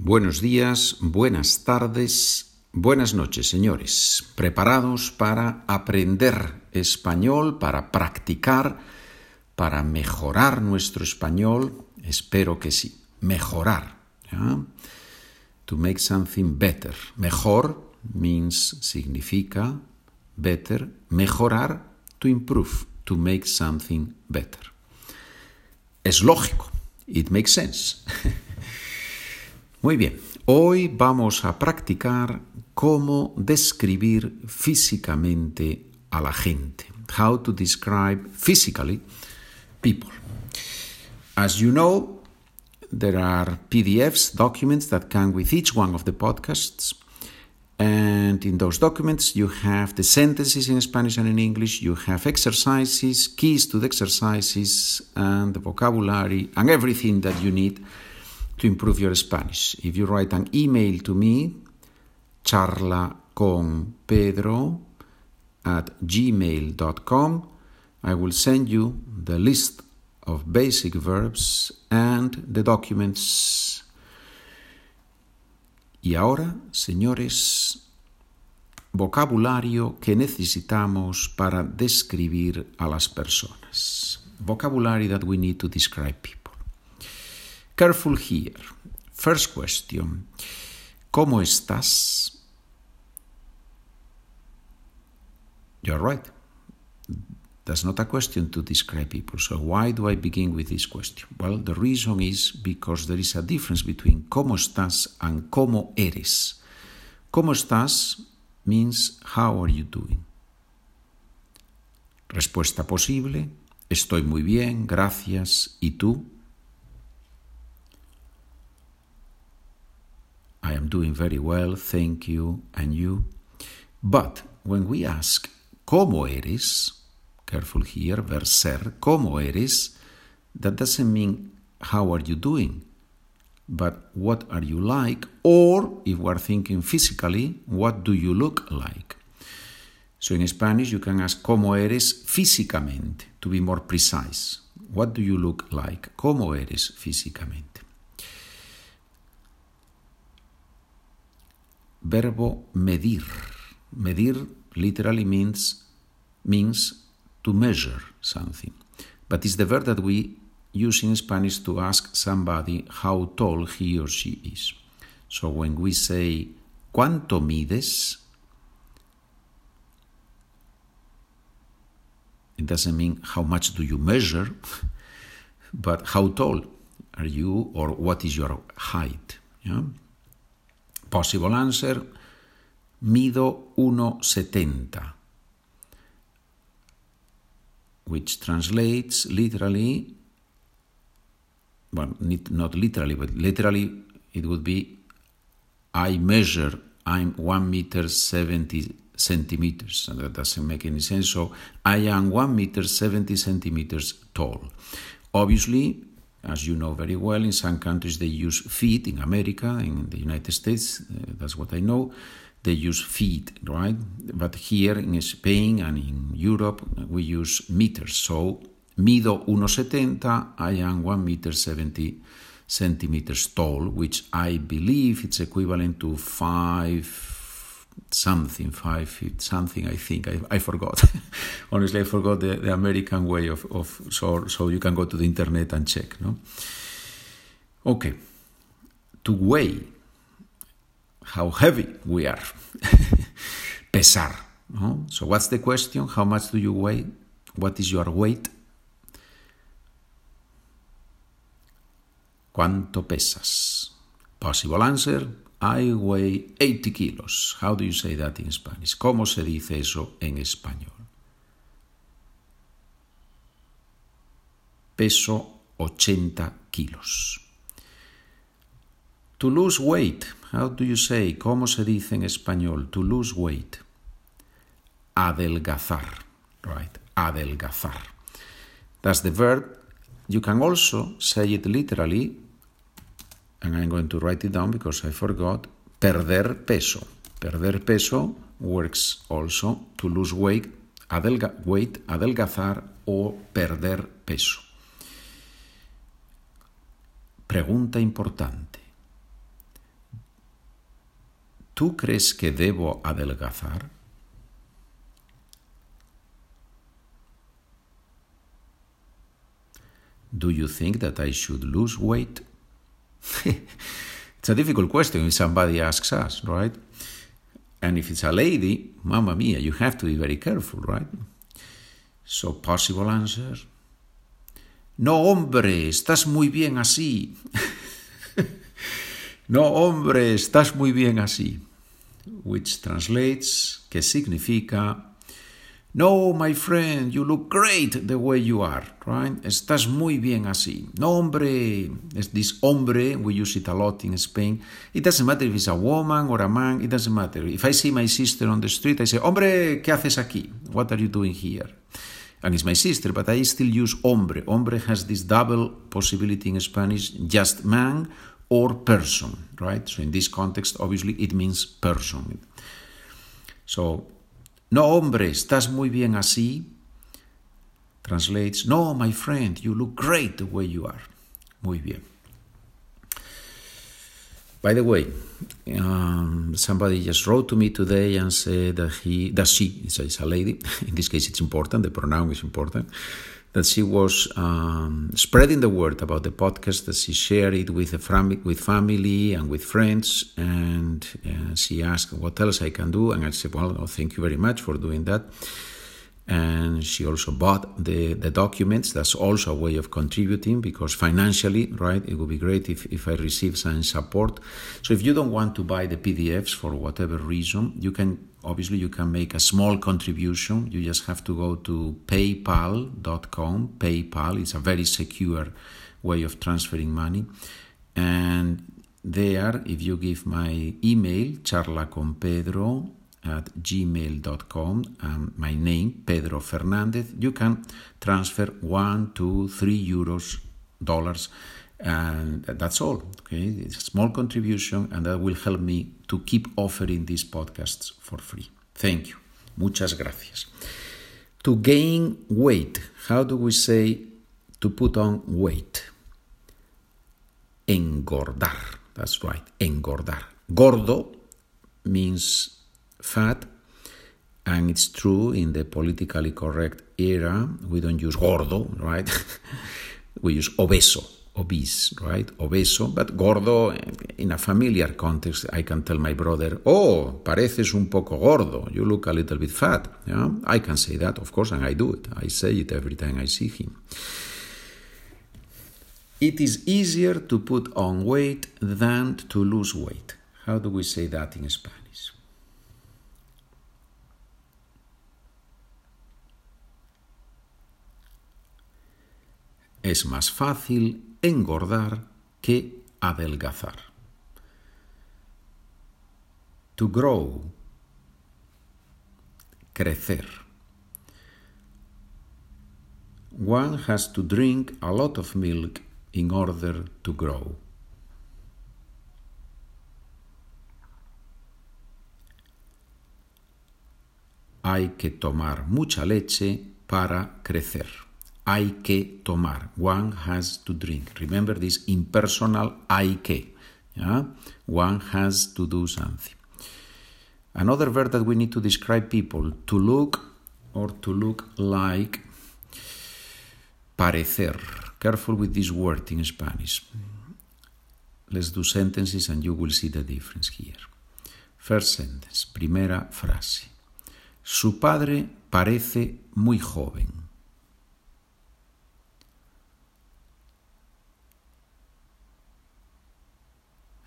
Buenos días, buenas tardes, buenas noches, señores. ¿Preparados para aprender español, para practicar, para mejorar nuestro español? Espero que sí. Mejorar. To make something better. Mejor means significa better. Mejorar, to improve, to make something better. Es lógico. It makes sense. Muy bien, hoy vamos a practicar cómo describir físicamente a la gente. How to describe physically people. As you know, there are PDFs, documents that come with each one of the podcasts. And in those documents, you have the sentences in Spanish and in English, you have exercises, keys to the exercises, and the vocabulary, and everything that you need to improve your Spanish. If you write an email to me, charla con Pedro at gmail.com, I will send you the list of basic verbs and the documents. Y ahora, señores, vocabulario que necesitamos para describir a las personas. Vocabulary that we need to describe people. Careful here. First question. ¿Cómo estás? You're right. That's not a question to describe people. So why do I begin with this question? Well, the reason is because there is a difference between cómo estás and cómo eres. ¿Cómo estás means how are you doing? Respuesta posible, estoy muy bien, gracias. ¿Y tú? I am doing very well, thank you, and you. But when we ask, ¿cómo eres? Careful here, verb ser, ¿cómo eres? That doesn't mean how are you doing, but what are you like? Or, if we're thinking physically, what do you look like? So in Spanish, you can ask, ¿cómo eres físicamente? To be more precise. What do you look like? ¿Cómo eres físicamente? Verbo medir. Medir literally means means to measure something. But it's the verb that we use in Spanish to ask somebody how tall he or she is. So when we say ¿cuánto mides? It doesn't mean how much do you measure, but how tall are you or what is your height. Yeah? Possible answer, mido 1,70, which translates literally, well, not literally, but literally it would be I measure, I'm 1 meter 70 centimeters. And that doesn't make any sense. So I am 1 meter 70 centimeters tall. Obviously, as you know very well, in some countries they use feet. In America, in the United States, uh, that's what I know. They use feet, right? But here in Spain and in Europe, we use meters. So, mido 1,70, I am 1 meter 70 centimeters tall, which I believe it's equivalent to 5 something, 5 feet something, I think. I, I forgot. Honestly, I forgot the, the American way of, of so, so you can go to the internet and check, no? Okay. To weigh how heavy we are. Pesar. No? So what's the question? How much do you weigh? What is your weight? ¿Cuánto pesas? Possible answer, I weigh 80 kilos. How do you say that in Spanish? ¿Cómo se dice eso en español? Peso 80 kilos. To lose weight. How do you say? ¿Cómo se dice en español? To lose weight. Adelgazar. Right. Adelgazar. That's the verb. You can also say it literally and I'm going to write it down because I forgot, perder peso. Perder peso works also to lose weight, adelga weight, adelgazar o perder peso. Pregunta importante. ¿Tú crees que debo adelgazar? Do you think that I should lose weight? it's a difficult question if somebody asks us, right? And if it's a lady, mamma mia, you have to be very careful, right? So, possible answer. No, hombre, estás muy bien así. no, hombre, estás muy bien así. Which translates, que significa, no, my friend, you look great the way you are, right? Estás muy bien así. No, hombre, this hombre, we use it a lot in Spain. It doesn't matter if it's a woman or a man, it doesn't matter. If I see my sister on the street, I say, hombre, ¿qué haces aquí? What are you doing here? And it's my sister, but I still use hombre. Hombre has this double possibility in Spanish, just man or person, right? So in this context, obviously, it means person. So, no, hombre, estás muy bien así. Translates, no, my friend, you look great the way you are. Muy bien. By the way, um, somebody just wrote to me today and said that he, that she, it's a lady, in this case it's important, the pronoun is important, that she was um, spreading the word about the podcast, that she shared it with, a with family and with friends, and uh, she asked what else I can do, and I said, well, thank you very much for doing that. And she also bought the, the documents. That's also a way of contributing because financially, right, it would be great if, if I receive some support. So if you don't want to buy the PDFs for whatever reason, you can obviously you can make a small contribution you just have to go to paypal.com paypal is a very secure way of transferring money and there if you give my email charlaconpedro at gmail.com and my name pedro fernandez. You can transfer one two three euros dollars and that's all okay? It's a small contribution and that will help me to keep offering these podcasts for free. Thank you. Muchas gracias. To gain weight how do we say to put on weight? Engordar. That's right engordar. Gordo means fat and it's true in the politically correct era we don't use gordo right we use obeso obese, right? Obeso, but gordo in a familiar context. I can tell my brother, "Oh, pareces un poco gordo. You look a little bit fat." Yeah, I can say that, of course, and I do it. I say it every time I see him. It is easier to put on weight than to lose weight. How do we say that in Spanish? Es más fácil engordar que adelgazar. To grow, crecer. One has to drink a lot of milk in order to grow. Hay que tomar mucha leche para crecer hay que tomar. One has to drink. Remember this impersonal hay que. Yeah? One has to do something. Another verb that we need to describe people, to look or to look like, parecer. Careful with this word in Spanish. Let's do sentences and you will see the difference here. First sentence, primera frase. Su padre parece muy joven.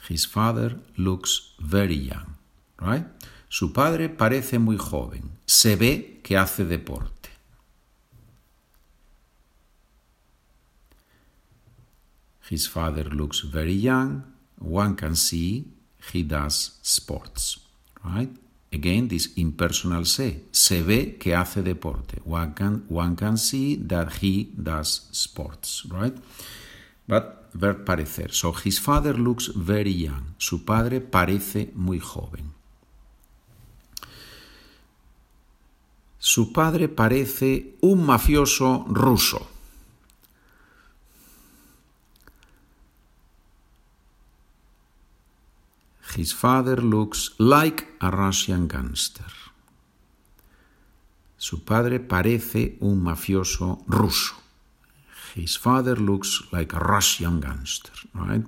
His father looks very young, right? Su padre parece muy joven. Se ve que hace deporte. His father looks very young. One can see he does sports, right? Again, this impersonal se. Se ve que hace deporte. One can, one can see that he does sports, right? But verb parecer. So his father looks very young. Su padre parece muy joven. Su padre parece un mafioso ruso. His father looks like a Russian gangster. Su padre parece un mafioso ruso. His father looks like a Russian gangster, right?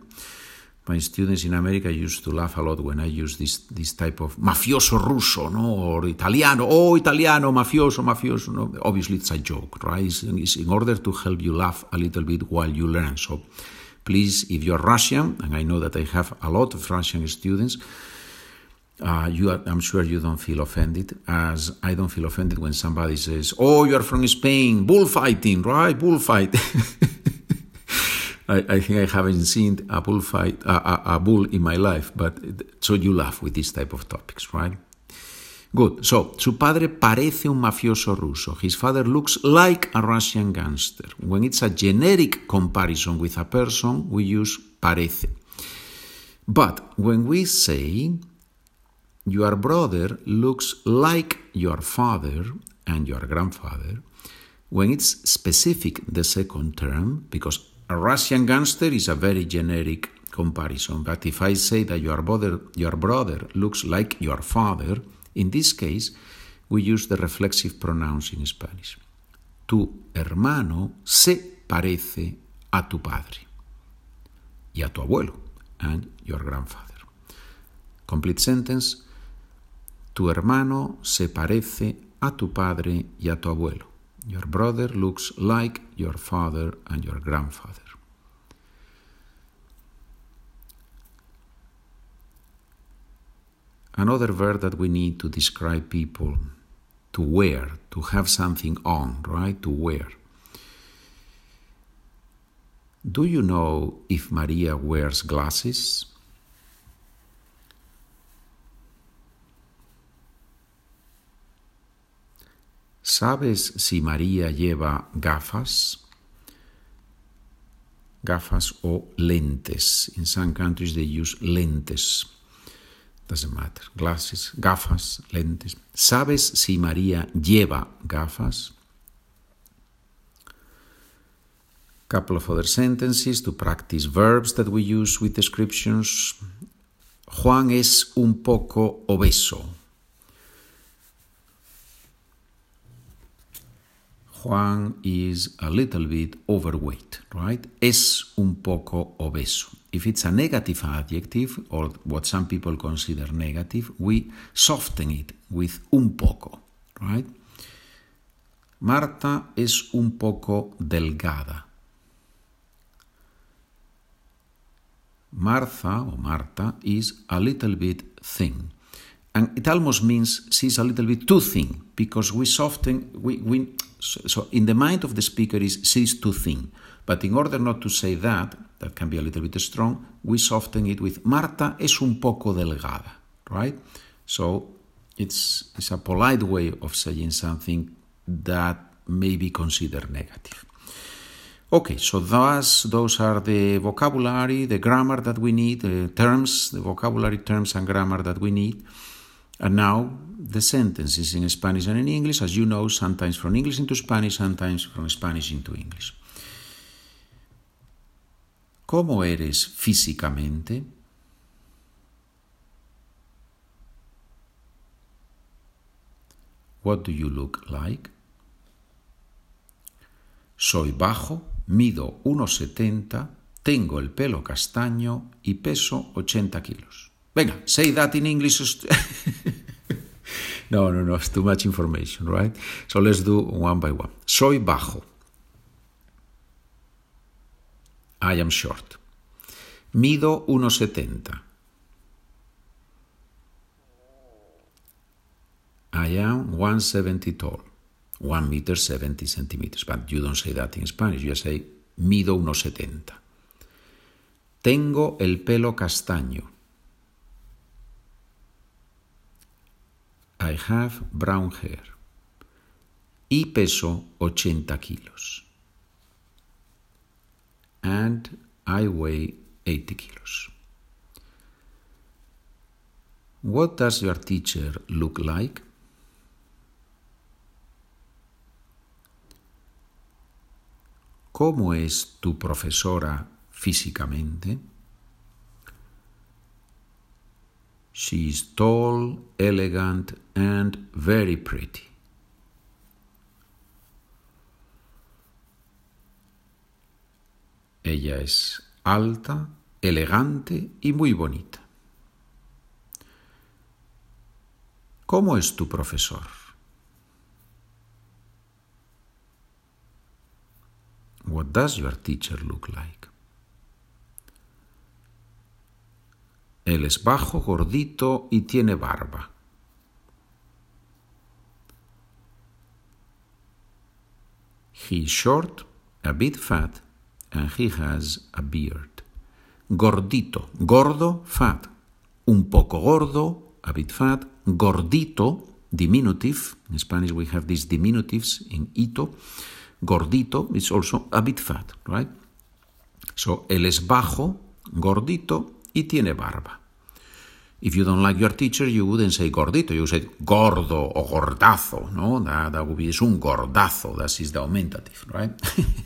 My students in America used to laugh a lot when I use this, this type of mafioso russo, no, or italiano, oh, italiano, mafioso, mafioso. No? Obviously, it's a joke, right? It's, it's in order to help you laugh a little bit while you learn. So, please, if you're Russian, and I know that I have a lot of Russian students, uh, you are, I'm sure you don't feel offended, as I don't feel offended when somebody says, "Oh, you are from Spain, bullfighting, right? Bullfight." I, I, think I haven't seen a bullfight, a, a, a bull in my life, but so you laugh with this type of topics, right? Good. So, su padre parece un mafioso ruso. His father looks like a Russian gangster. When it's a generic comparison with a person, we use parece. But when we say your brother looks like your father and your grandfather, when it's specific, the second term, because a Russian gangster is a very generic comparison, but if I say that your brother, your brother looks like your father, in this case, we use the reflexive pronouns in Spanish. Tu hermano se parece a tu padre y a tu abuelo, and your grandfather. Complete sentence. Tu hermano se parece a tu padre y a tu abuelo. Your brother looks like your father and your grandfather. Another verb that we need to describe people to wear, to have something on, right? To wear. Do you know if Maria wears glasses? ¿Sabes si María lleva gafas? Gafas o lentes. In some countries they use lentes. Doesn't matter. Glasses, gafas, lentes. ¿Sabes si María lleva gafas? Couple of other sentences to practice verbs that we use with descriptions. Juan es un poco obeso. Juan is a little bit overweight, right? Es un poco obeso. If it's a negative adjective, or what some people consider negative, we soften it with un poco, right? Marta es un poco delgada. Martha or Marta is a little bit thin. And it almost means she's a little bit too thin because we soften, we, we, so in the mind of the speaker is she's too thin. But in order not to say that, that can be a little bit strong, we soften it with Marta es un poco delgada, right? So it's, it's a polite way of saying something that may be considered negative. Okay, so thus, those are the vocabulary, the grammar that we need, the terms, the vocabulary terms and grammar that we need. And now the sentences in Spanish and in English, as you know, sometimes from English into Spanish, sometimes from Spanish into English. ¿Cómo eres físicamente? What do you look like? Soy bajo, mido 1,70, tengo el pelo castaño y peso 80 kilos. Venga, say that in English. no, no, no, it's too much information, right? So let's do one by one. Soy bajo. I am short. Mido 1,70. I am 170 tall. 1 meter 70 centimeters. But you don't say that in Spanish. You say mido 1,70. Tengo el pelo castaño. I have brown hair. Y peso 80 kilos. And I weigh 80 kilos. What does your teacher look like? ¿Cómo es tu profesora físicamente? She is tall, elegant, and very pretty. Ella es alta, elegante y muy bonita. ¿Cómo es tu profesor? What does your teacher look like? Él es bajo, gordito y tiene barba. He is short, a bit fat, and he has a beard. Gordito, gordo, fat. Un poco gordo, a bit fat. Gordito, diminutive. In Spanish we have these diminutives in ito. Gordito is also a bit fat, right? So, él es bajo, gordito y tiene barba. If you don't like your teacher, you wouldn't say gordito, you say gordo o gordazo, no? That, that would be, es un gordazo, that is the augmentative, right?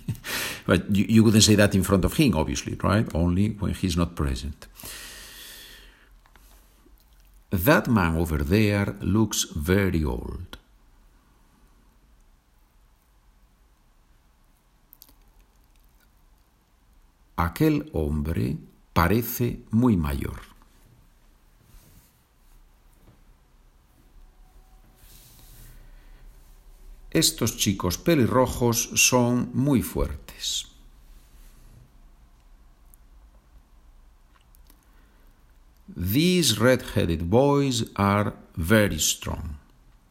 but you, you wouldn't say that in front of him, obviously, right? Only when he's not present. That man over there looks very old. Aquel hombre parece muy mayor. Estos chicos pelirrojos son muy fuertes. These red-headed boys are very strong.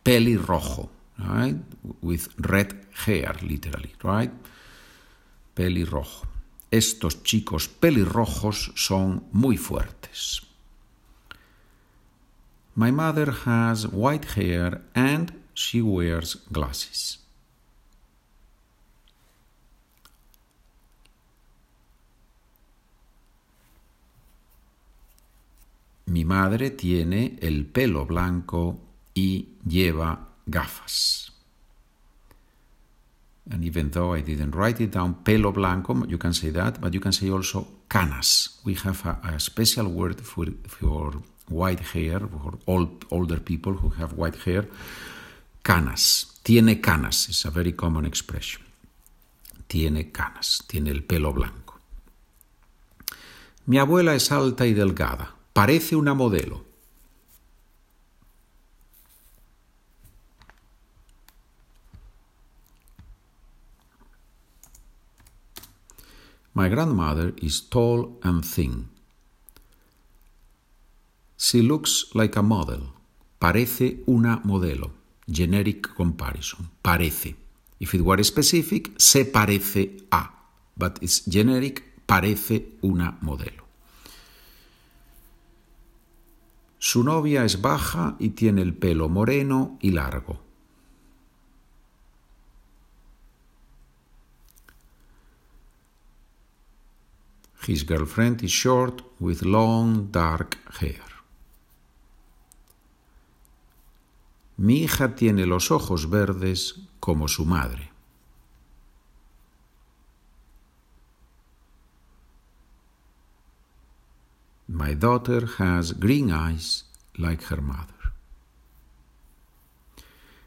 Pelirrojo, right? With red hair, literally, right? Pelirrojo. Estos chicos pelirrojos son muy fuertes. My mother has white hair and she wears glasses. Mi madre tiene el pelo blanco y lleva gafas. And even though I didn't write it down, pelo blanco, you can say that, but you can say also canas. We have a, special word for, for white hair, for old, older people who have white hair. Canas. Tiene canas. It's a very common expression. Tiene canas. Tiene el pelo blanco. Mi abuela es alta y delgada. Parece una modelo. My grandmother is tall and thin. She looks like a model. Parece una modelo. Generic comparison. Parece. If it were specific, se parece a. But it's generic, parece una modelo. Su novia es baja y tiene el pelo moreno y largo. His girlfriend is short with long dark hair. Mi hija tiene los ojos verdes como su madre. My daughter has green eyes like her mother.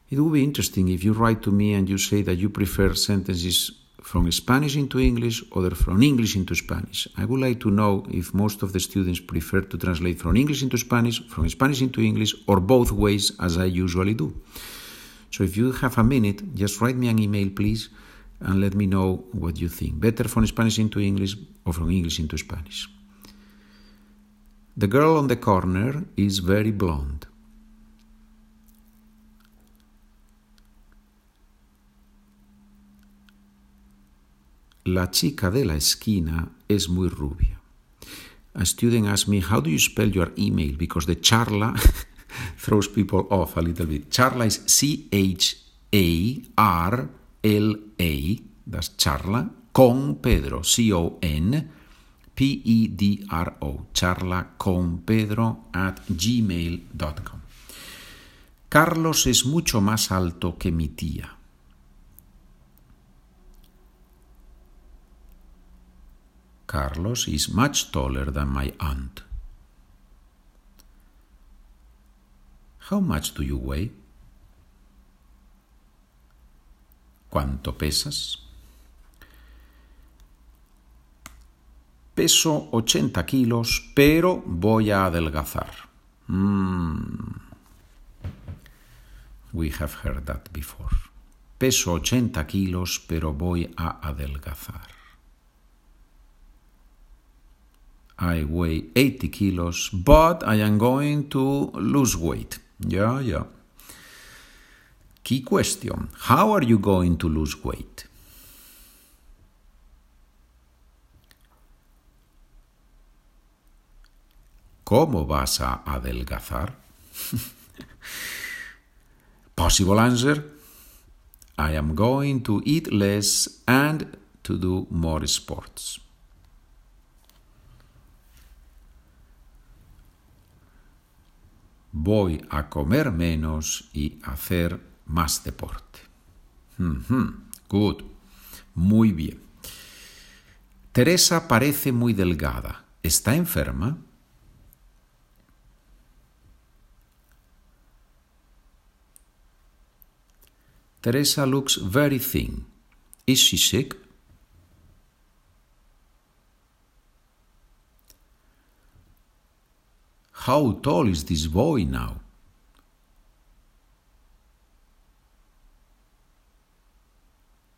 It would be interesting if you write to me and you say that you prefer sentences from Spanish into English or from English into Spanish. I would like to know if most of the students prefer to translate from English into Spanish, from Spanish into English, or both ways as I usually do. So if you have a minute, just write me an email, please, and let me know what you think. Better from Spanish into English or from English into Spanish. The girl on the corner is very blonde. La chica de la esquina es muy rubia. A student asked me, How do you spell your email? Because the charla throws people off a little bit. Charla is C H A R L A, that's charla, con Pedro, C O N P E D R O, charla con Pedro at gmail.com. Carlos es mucho más alto que mi tía. Carlos is much taller than my aunt. How much do you weigh? ¿Cuánto pesas? Peso 80 kilos, pero voy a adelgazar. Mm. We have heard that before. Peso 80 kilos, pero voy a adelgazar. I weigh 80 kilos, but I am going to lose weight. Yeah, yeah. Key question How are you going to lose weight? ¿Cómo vas a adelgazar? Possible answer I am going to eat less and to do more sports. Voy a comer menos y hacer más deporte. Good. Muy bien. Teresa parece muy delgada. ¿Está enferma? Teresa looks very thin. Is she sick? How tall is this boy now?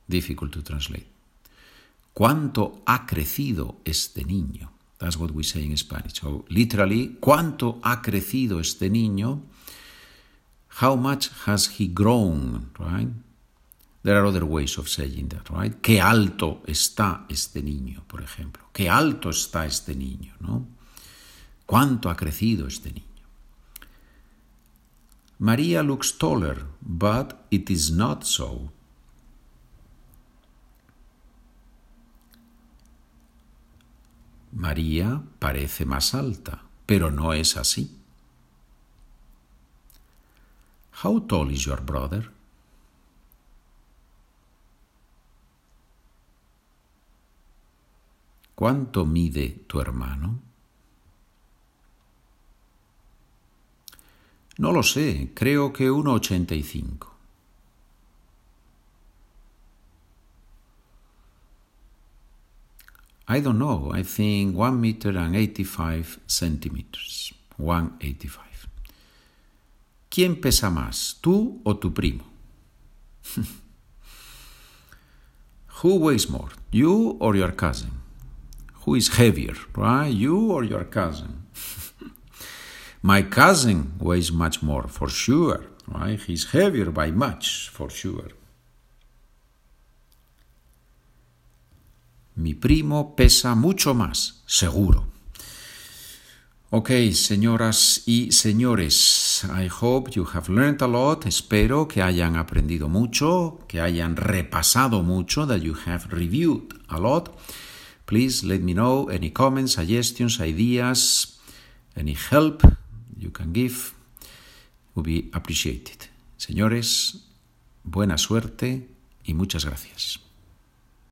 Difficult to translate. ¿Cuánto ha crecido este niño? That's what we say in Spanish. So, literally, ¿cuánto ha crecido este niño? How much has he grown, right? There are other ways of saying that, right? Qué alto está este niño, por ejemplo. Qué alto está este niño, ¿no? ¿Cuánto ha crecido este niño? Maria looks taller, but it is not so. María parece más alta, pero no es así. How tall is your brother? ¿Cuánto mide tu hermano? No lo sé, creo que 1,85. I don't know, I think 1 meter and 85 centimeters. 185. ¿Quién pesa más, tú o tu primo? Who weighs more, you or your cousin? Who is heavier, right? You or your cousin? My cousin weighs much more, for sure, right? He's heavier by much, for sure. Mi primo pesa mucho más, seguro. Ok, señoras y señores, I hope you have learned a lot. Espero que hayan aprendido mucho, que hayan repasado mucho, that you have reviewed a lot. Please let me know any comments, suggestions, ideas, any help you can give. Will be appreciated. Señores, buena suerte y muchas gracias.